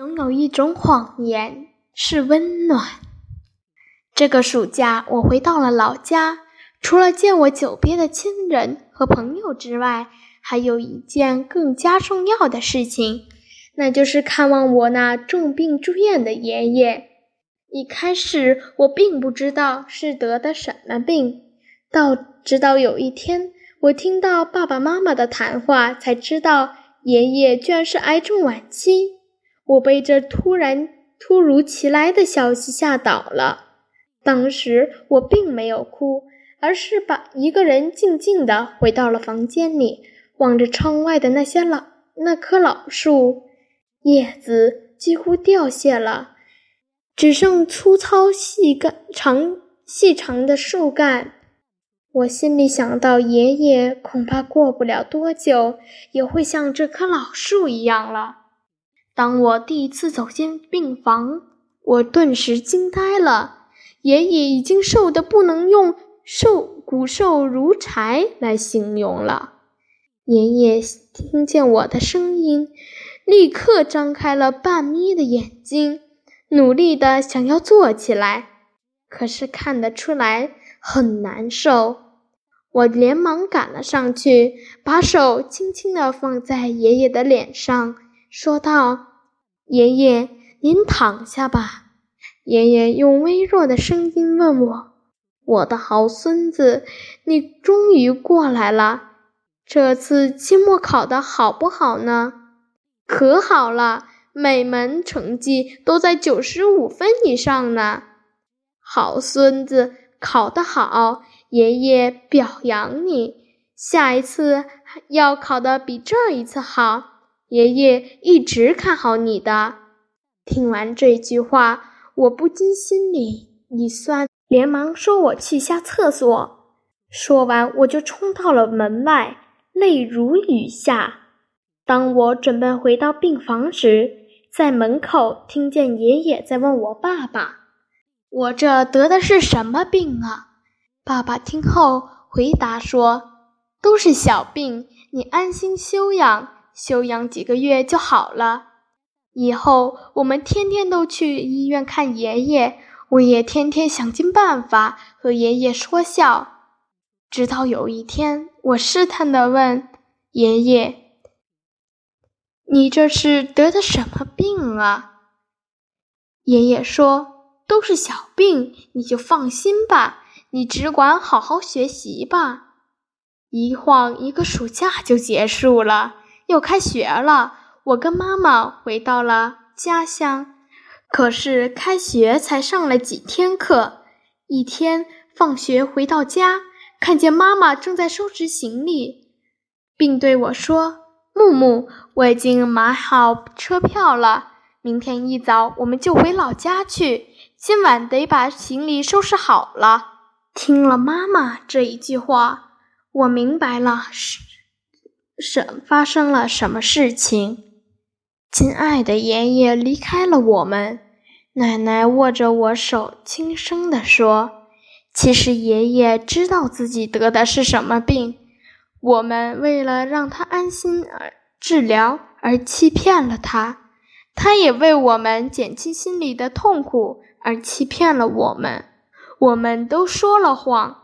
总有一种谎言是温暖。这个暑假，我回到了老家，除了见我久别的亲人和朋友之外，还有一件更加重要的事情，那就是看望我那重病住院的爷爷。一开始，我并不知道是得的什么病，到直到有一天，我听到爸爸妈妈的谈话，才知道爷爷居然是癌症晚期。我被这突然、突如其来的消息吓倒了。当时我并没有哭，而是把一个人静静地回到了房间里，望着窗外的那些老那棵老树，叶子几乎掉谢了，只剩粗糙细干长细长的树干。我心里想到，爷爷恐怕过不了多久也会像这棵老树一样了。当我第一次走进病房，我顿时惊呆了。爷爷已经瘦得不能用瘦骨瘦如柴来形容了。爷爷听见我的声音，立刻张开了半眯的眼睛，努力的想要坐起来，可是看得出来很难受。我连忙赶了上去，把手轻轻地放在爷爷的脸上，说道。爷爷，您躺下吧。爷爷用微弱的声音问我：“我的好孙子，你终于过来了。这次期末考得好不好呢？”“可好了，每门成绩都在九十五分以上呢。”“好孙子，考得好，爷爷表扬你。下一次要考得比这一次好。”爷爷一直看好你的。听完这句话，我不禁心里一酸，连忙说：“我去下厕所。”说完，我就冲到了门外，泪如雨下。当我准备回到病房时，在门口听见爷爷在问我爸爸：“我这得的是什么病啊？”爸爸听后回答说：“都是小病，你安心休养。”休养几个月就好了。以后我们天天都去医院看爷爷，我也天天想尽办法和爷爷说笑。直到有一天，我试探地问爷爷：“你这是得的什么病啊？”爷爷说：“都是小病，你就放心吧，你只管好好学习吧。”一晃一个暑假就结束了。又开学了，我跟妈妈回到了家乡。可是开学才上了几天课，一天放学回到家，看见妈妈正在收拾行李，并对我说：“木木，我已经买好车票了，明天一早我们就回老家去。今晚得把行李收拾好了。”听了妈妈这一句话，我明白了是。什发生了什么事情？亲爱的爷爷离开了我们。奶奶握着我手，轻声地说：“其实爷爷知道自己得的是什么病，我们为了让他安心而治疗而欺骗了他，他也为我们减轻心里的痛苦而欺骗了我们。我们都说了谎，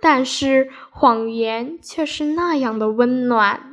但是谎言却是那样的温暖。”